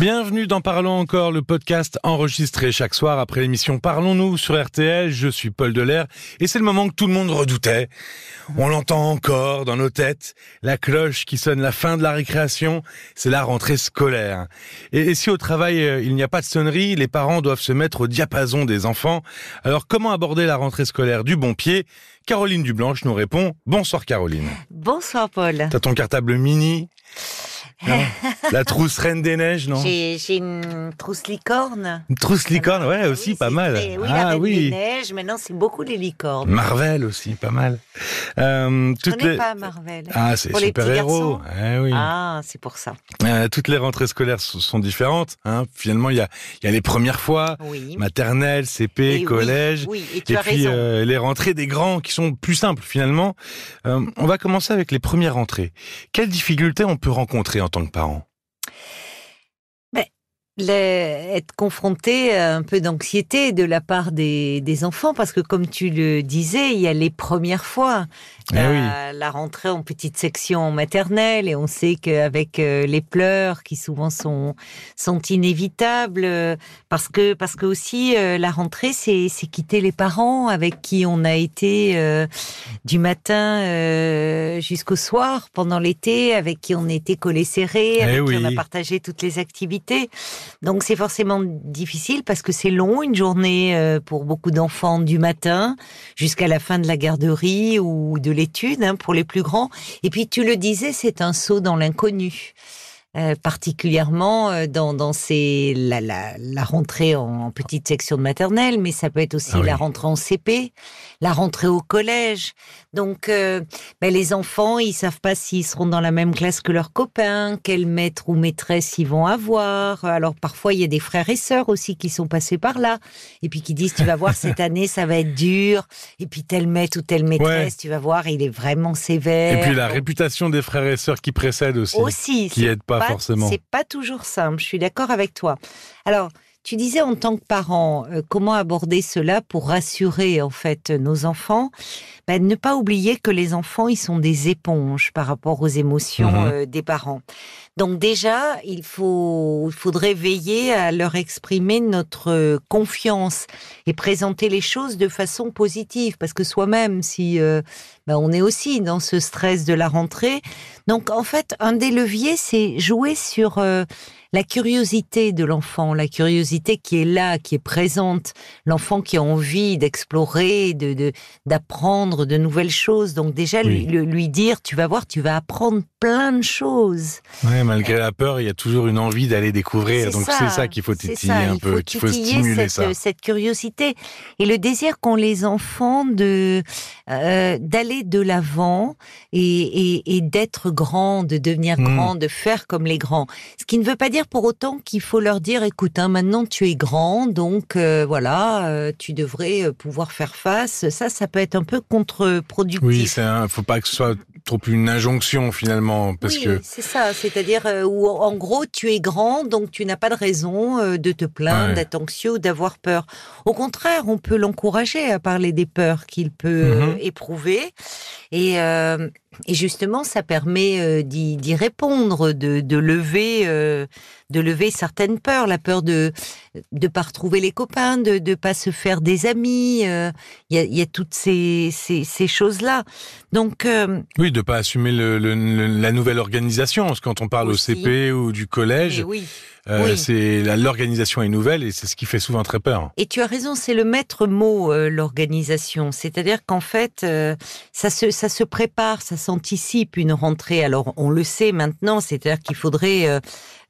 Bienvenue dans Parlons encore, le podcast enregistré chaque soir après l'émission Parlons-nous sur RTL. Je suis Paul Delair et c'est le moment que tout le monde redoutait. On l'entend encore dans nos têtes, la cloche qui sonne la fin de la récréation, c'est la rentrée scolaire. Et, si au travail euh, il n'y a pas de sonnerie, les parents doivent se mettre au diapason des enfants. Alors comment aborder la rentrée scolaire du bon pied? Caroline Dublanche nous répond. Bonsoir Caroline. Bonsoir Paul. T'as ton cartable mini? la trousse Reine des Neiges, non J'ai une trousse licorne. Une trousse licorne, ouais, aussi pas mal. Oui, ah, la Reine des Neiges, maintenant c'est beaucoup les licornes. Marvel aussi, pas mal. Euh, Je connais pas Marvel. Ah, c'est super-héros. Eh oui. Ah, c'est pour ça. Euh, toutes les rentrées scolaires sont différentes. Hein. Finalement, il y a, y a les premières fois, maternelle, CP, collège. Oui, et, tu et puis euh, les rentrées des grands qui sont plus simples finalement. Euh, on va commencer avec les premières rentrées. Quelles difficultés on peut rencontrer en tant que parent être confronté à un peu d'anxiété de la part des, des, enfants, parce que comme tu le disais, il y a les premières fois. Eh la, rentrée en petite section maternelle, et on sait qu'avec euh, les pleurs qui souvent sont, sont inévitables, euh, parce que, parce que aussi euh, la rentrée, c'est quitter les parents avec qui on a été du matin jusqu'au soir pendant l'été, avec qui on était collés serrés, eh avec qui on a partagé toutes les activités. Donc c'est forcément difficile parce que c'est long, une journée euh, pour beaucoup d'enfants du matin jusqu'à la fin de la garderie ou de l'étude hein, pour les plus grands. Et puis tu le disais, c'est un saut dans l'inconnu. Euh, particulièrement euh, dans, dans ces, la, la, la rentrée en, petite section de maternelle, mais ça peut être aussi ah la rentrée en CP, la rentrée au collège. Donc, euh, ben les enfants, ils savent pas s'ils seront dans la même classe que leurs copains, quel maître ou maîtresse ils vont avoir. Alors, parfois, il y a des frères et sœurs aussi qui sont passés par là, et puis qui disent, tu vas voir, cette année, ça va être dur. Et puis, tel maître ou telle maîtresse, tu vas voir, il est vraiment sévère. Et puis, la réputation des frères et sœurs qui précèdent aussi. Aussi. Qui aide pas c'est pas toujours simple, je suis d'accord avec toi. Alors, tu disais en tant que parent, euh, comment aborder cela pour rassurer en fait nos enfants? Ben, Ne pas oublier que les enfants, ils sont des éponges par rapport aux émotions mhm. euh, des parents. Donc déjà, il, faut, il faudrait veiller à leur exprimer notre confiance et présenter les choses de façon positive, parce que soi-même, si euh, ben, on est aussi dans ce stress de la rentrée, donc en fait, un des leviers, c'est jouer sur la curiosité de l'enfant, la curiosité qui est là, qui est présente, l'enfant qui a envie d'explorer, de d'apprendre de, nouvelles choses. Donc déjà lui, lui dire, tu vas voir, tu vas apprendre plein de choses. Ouais, malgré la peur, il y a toujours une envie d'aller découvrir. Donc c'est ça qu'il faut titiller un peu, qu'il faut stimuler cette, ça. Cette curiosité et le désir qu'ont les enfants de euh, d'aller de l'avant et, et, d'être grand, de devenir hmm. grand, de faire comme les grands. Ce qui ne veut pas dire pour autant qu'il faut leur dire, écoute, hein, maintenant tu es grand, donc euh, voilà, euh, tu devrais euh, pouvoir faire face. Ça, ça peut être un peu contre-productif. Oui, c'est faut pas que ce soit trop une injonction finalement, parce oui, que c'est ça, c'est-à-dire où en gros tu es grand, donc tu n'as pas de raison de te plaindre, d'être anxieux d'avoir peur. Au contraire, on peut l'encourager à parler des peurs qu'il peut mhm. éprouver et et justement, ça permet euh, d'y répondre, de, de lever, euh, de lever certaines peurs, la peur de de pas retrouver les copains, de de pas se faire des amis. Euh, il y, a, y, a, toutes ces ces, ces choses là. Donc oui, de pas assumer le, la nouvelle organisation. Parce que quand on parle au CP ou du collège, oui. Euh, c'est l'organisation est nouvelle et c'est ce qui fait souvent très peur. Et tu as raison, c'est le maître mot euh, l'organisation. C'est-à-dire qu'en fait, euh, ça se ça se prépare, ça s'anticipe une rentrée. Alors on le sait maintenant, c'est-à-dire qu'il faudrait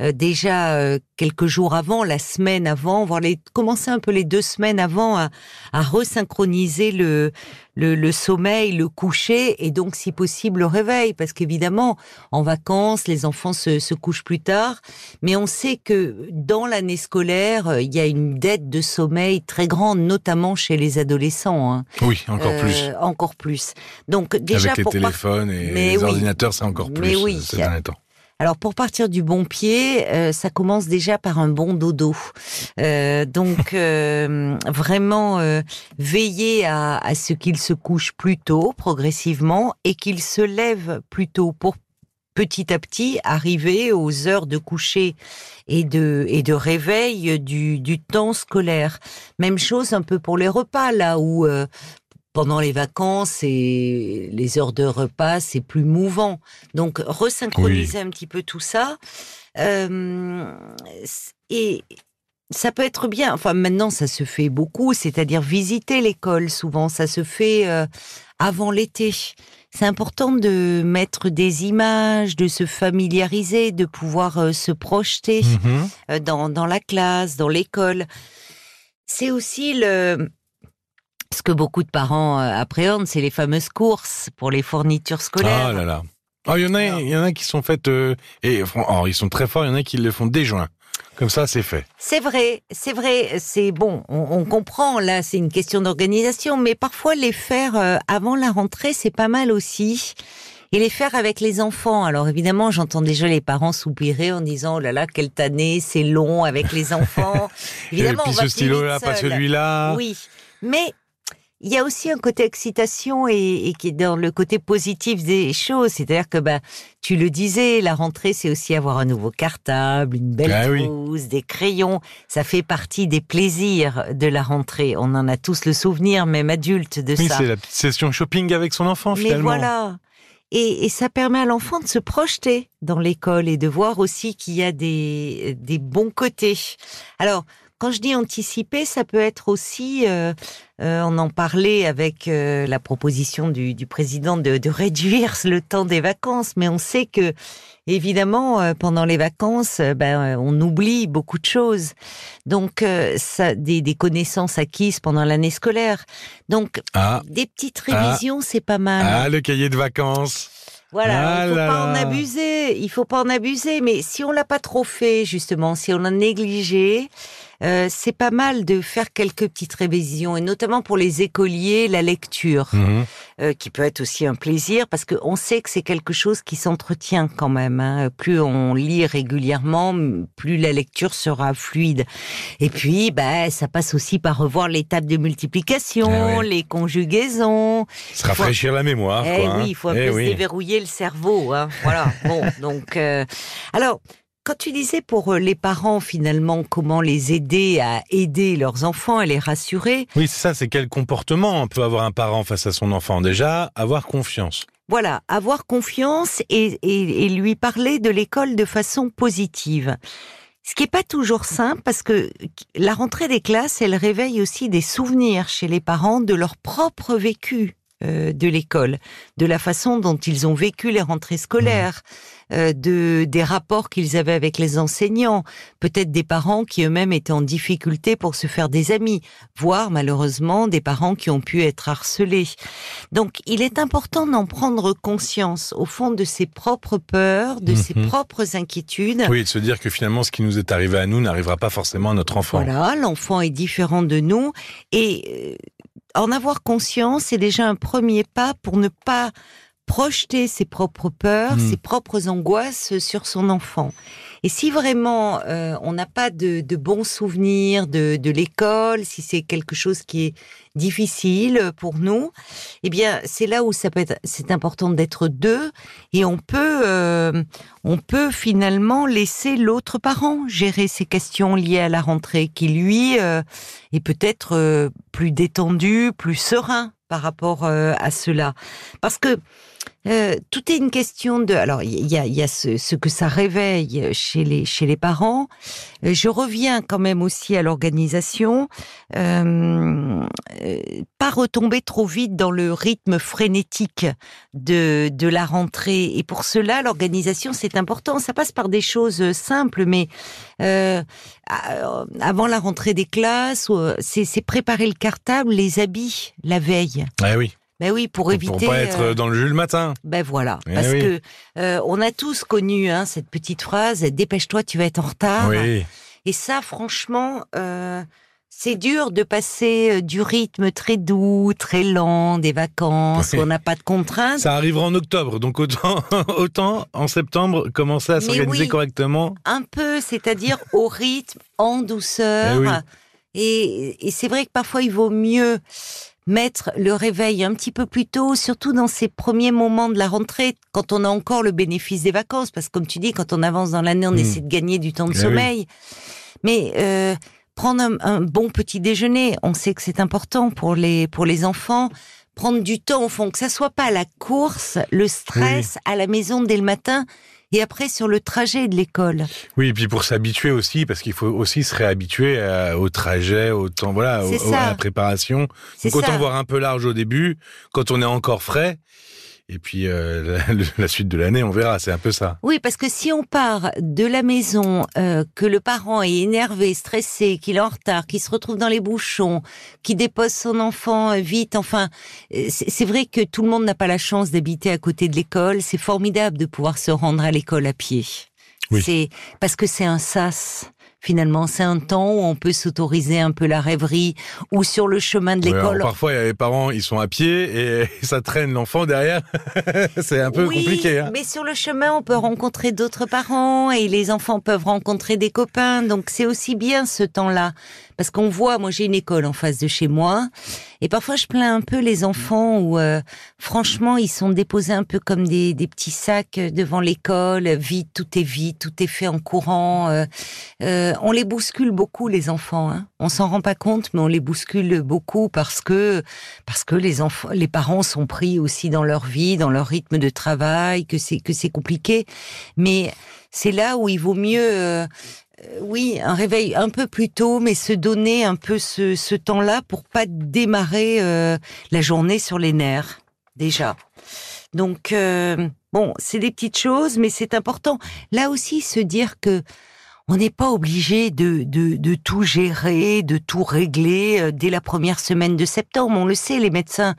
euh, déjà euh, quelques jours avant, la semaine avant, voire les, commencer un peu les deux semaines avant à, à resynchroniser le, le, le, sommeil, le coucher et donc si possible le réveil, parce qu'évidemment en vacances les enfants se, se couchent plus tard, mais on sait que dans l'année scolaire euh, il y a une dette de sommeil très grande, notamment chez les adolescents. Hein. Oui, encore euh, plus. Encore plus. Donc déjà avec les téléphones et les ordinateurs, c'est encore plus. Mais oui, ces derniers temps. Alors pour partir du bon pied, euh, ça commence déjà par un bon dodo. Euh, donc euh, vraiment veiller à, ce qu'il se couche plus tôt, progressivement, et qu'il se lève plus tôt pour petit à petit arriver aux heures de coucher et de, et de réveil du, du temps scolaire. Même chose un peu pour les repas, là où euh, pendant les vacances et les heures de repas, c'est plus mouvant. Donc, resynchroniser un petit peu tout ça. Euh, et ça peut être bien. Enfin, maintenant, ça se fait beaucoup, c'est-à-dire visiter l'école. Souvent, ça se fait euh, avant l'été. C'est important de mettre des images, de se familiariser, de pouvoir euh, se projeter Mhm. euh, dans, dans la classe, dans l'école. C'est aussi le ce que beaucoup de parents euh, appréhendent, c'est les fameuses courses pour les fournitures scolaires. Ah là là. Ah, il y en a, il y en a qui sont faites euh, et oh, ils sont très forts. Il y en a qui le font dès juin. Comme ça, c'est fait. C'est vrai, c'est vrai, c'est bon, on, on comprend, là, c'est une question d'organisation, mais parfois les faire euh, avant la rentrée, c'est pas mal aussi. Et les faire avec les enfants. Alors évidemment, j'entends déjà les parents soupirer en disant oh là là, quelle tannée, c'est long avec les enfants. évidemment, et on puis va ce stylo-là, pas celui-là. Oui, mais il y a aussi un côté excitation et, et qui est dans le côté positif des choses. C'est-à-dire que bah, tu le disais, la rentrée, c'est aussi avoir un nouveau cartable, une belle Ah oui. des crayons. Ça fait partie des plaisirs de la rentrée. On en a tous le souvenir, même adulte, de Oui, ça. c'est la petite session shopping avec son enfant Mais finalement. voilà. Et, et ça permet à l'enfant de se projeter dans l'école et de voir aussi qu'il y a des, des bons côtés. Alors, quand je dis anticiper, ça peut être aussi, euh, euh, on en parlait avec euh, la proposition du, du président de, de réduire le temps des vacances, mais on sait que, évidemment, euh, pendant les vacances, euh, ben, euh, on oublie beaucoup de choses. Donc, euh, ça, des, des connaissances acquises pendant l'année scolaire. Donc, Ah, des petites Ah. révisions, c'est pas mal. ah, le cahier de vacances. Voilà, Ah il faut là pas en abuser. Il faut pas en abuser. Mais si on l'a pas trop fait, justement, si on l'a négligé, euh, c'est pas mal de faire quelques petites révisions, et notamment pour les écoliers, la lecture, Mhm. euh, qui peut être aussi un plaisir, parce qu'on sait que c'est quelque chose qui s'entretient quand même. hein. Plus on lit régulièrement, plus la lecture sera fluide. Et puis, bah, ça passe aussi par revoir les tables de multiplication, Eh oui. les conjugaisons. Se rafraîchir la mémoire. Eh quoi, hein. oui, il faut un Eh peu oui. se déverrouiller le cerveau. Hein. Voilà. bon, donc, euh, alors, quand tu disais pour euh, les parents finalement comment les aider à aider leurs enfants, à les rassurer, Oui, c'est ça, c'est quel comportement peut avoir un parent face à son enfant? Déjà, avoir confiance. voilà, avoir confiance et, et, et lui parler de l'école de façon positive. Ce qui est pas toujours simple parce que la rentrée des classes, elle réveille aussi des souvenirs chez les parents de leur propre vécu euh, de l'école, de la façon dont ils ont vécu les rentrées scolaires, euh, de des rapports qu'ils avaient avec les enseignants, peut-être des parents qui eux-mêmes étaient en difficulté pour se faire des amis, voire malheureusement des parents qui ont pu être harcelés. Donc, il est important d'en prendre conscience au fond de ses propres peurs, de ses Mhm. propres inquiétudes. Oui, de se dire que finalement, ce qui nous est arrivé à nous n'arrivera pas forcément à notre enfant. Voilà, l'enfant est différent de nous et euh, en avoir conscience, c'est déjà un premier pas pour ne pas projeter ses propres peurs, Mm. ses propres angoisses sur son enfant. Et si vraiment euh, on n'a pas de, bons souvenirs de, l'école, si c'est quelque chose qui est difficile pour nous, eh bien c'est là où c'est important d'être deux et on peut, euh, on peut finalement laisser l'autre parent gérer ces questions liées à la rentrée, qui lui euh, est peut-être plus détendu, plus serein par rapport à cela, parce que euh, tout est une question de. Alors, il y a, y a ce, ce que ça réveille chez les parents. Euh, Je reviens quand même aussi à l'organisation. Euh, pas retomber trop vite dans le rythme frénétique de la rentrée. Et pour cela, l'organisation c'est important. Ça passe par des choses simples, mais avant la rentrée des classes, c'est préparer le cartable, les habits la veille. Eh oui, Ben oui, pour éviter. pour pas être euh, dans le jus le matin. ben voilà, Eh parce oui. que euh, on a tous connu hein, cette petite phrase "dépêche-toi, tu vas être en retard". Oui, Et ça, franchement, euh, c'est dur de passer du rythme très doux, très lent, des vacances Oui. où on n'a pas de contraintes. ça arrivera en octobre, donc autant, autant en septembre commencer à s'organiser correctement. Un peu, c'est-à-dire au rythme, en douceur. Eh et c'est vrai que parfois il vaut mieux mettre le réveil un petit peu plus tôt, surtout dans ces premiers moments de la rentrée, quand on a encore le bénéfice des vacances, parce que comme tu dis, quand on avance dans l'année, on Mm. essaie de gagner du temps de Eh oui. sommeil. Mais euh, prendre un, un bon petit déjeuner, on sait que c'est important pour les pour les enfants. Prendre du temps au fond, que ça soit pas la course, le stress à la maison dès le matin et après sur le trajet de l'école. Oui, et puis pour s'habituer aussi, parce qu'il faut aussi se réhabituer à- au trajet, au temps, voilà, au- à la préparation. Donc autant ça. voir un peu large au début, quand on est encore frais. Et puis euh, la, la suite de l'année, on verra. C'est un peu ça. Oui, parce que si on part de la maison, euh, que le parent est énervé, stressé, qu'il est en retard, qu'il se retrouve dans les bouchons, qu'il dépose son enfant euh, vite, enfin, euh, c'est c'est vrai que tout le monde n'a pas la chance d'habiter à côté de l'école. C'est formidable de pouvoir se rendre à l'école à pied. Oui. C'est parce que c'est un sas. Finalement, c'est un temps où on peut s'autoriser un peu la rêverie ou sur le chemin de Ouais, l'école. parfois, il y a les parents, ils sont à pied et ça traîne l'enfant derrière. c'est un peu oui, compliqué. Hein. Mais sur le chemin, on peut rencontrer d'autres parents et les enfants peuvent rencontrer des copains. Donc c'est aussi bien ce temps-là. Parce qu'on voit, moi j'ai une école en face de chez moi, et parfois je plains un peu les enfants où, euh, franchement, ils sont déposés un peu comme des, des petits sacs devant l'école, vite, tout est vite, tout est fait en courant. euh, euh, on les bouscule beaucoup les enfants. Hein. On s'en rend pas compte, mais on les bouscule beaucoup parce que parce que les enfants, les parents sont pris aussi dans leur vie, dans leur rythme de travail, que c'est que c'est compliqué. Mais c'est là où il vaut mieux, euh, euh, oui, un réveil un peu plus tôt, mais se donner un peu ce, temps-là pour pas démarrer euh, la journée sur les nerfs déjà. Donc euh, bon, c'est des petites choses, mais c'est important. Là aussi, se dire que on n'est pas obligé de, tout gérer, de tout régler euh, dès la première semaine de septembre. On le sait, les médecins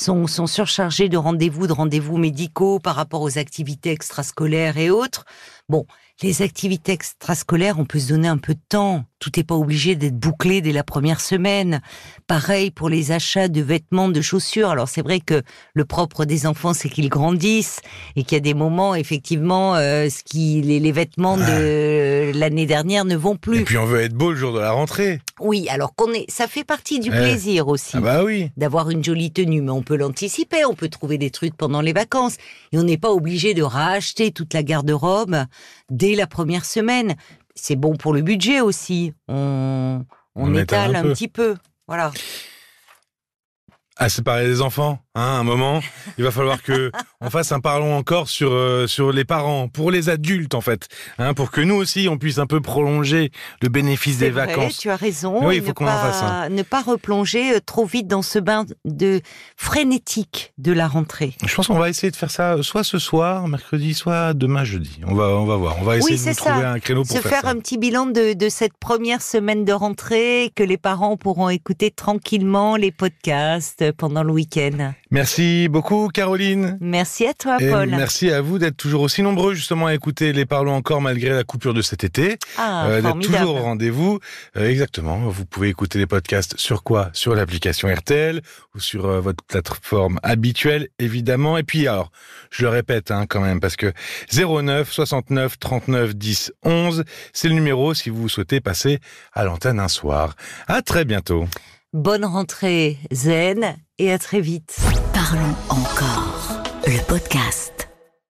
sont, sont surchargés de rendez-vous, de rendez-vous médicaux par rapport aux activités extrascolaires et autres. Bon, les activités extrascolaires, on peut se donner un peu de temps. Tout n'est pas obligé d'être bouclé dès la première semaine. Pareil pour les achats de vêtements, de chaussures. Alors c'est vrai que le propre des enfants, c'est qu'ils grandissent et qu'il y a des moments, effectivement, euh, ce qui, les, les vêtements de l'année dernière ne vont Et plus. puis on veut être beau le jour de la rentrée. Oui, alors qu'on est, ça fait partie du Ouais. plaisir aussi Ah bah oui. d'avoir une jolie tenue, mais on peut l'anticiper, on peut trouver des trucs pendant les vacances, et on n'est pas obligé de racheter toute la garde-robe dès la première semaine. C'est bon pour le budget aussi. On, on, On étale étale un un, petit peu. Voilà. à séparer les enfants? Hein, un moment, il va falloir que on fasse un parlons encore sur euh, sur les parents, pour les adultes en fait, hein, pour que nous aussi on puisse un peu prolonger le bénéfice des vrai, vacances. tu as raison. Oui, il faut qu'on en fasse. Ne pas replonger euh, trop vite dans ce bain de frénétique de la rentrée. Je pense qu'on va essayer de faire ça soit ce soir, mercredi, soit demain jeudi. On va on va voir. On va essayer Oui, de nous trouver un créneau pour Se faire, faire ça. un petit bilan de, de cette première semaine de rentrée, que les parents pourront écouter tranquillement les podcasts pendant le week-end. Merci beaucoup Caroline. Merci à toi, Et Paul. merci à vous d'être toujours aussi nombreux justement à écouter les parlons encore malgré la coupure de cet été. Ah, Euh, d'être toujours au rendez-vous. Euh, exactement. Vous pouvez écouter les podcasts sur quoi? Sur l'application RTL ou sur euh, votre plateforme habituelle, évidemment. Et puis, alors, je le répète hein, quand même, parce que 09 69 39 10 11, c'est le numéro si vous souhaitez passer à l'antenne un soir. À très bientôt. Bonne rentrée zen et à très vite. Parlons encore. Le podcast.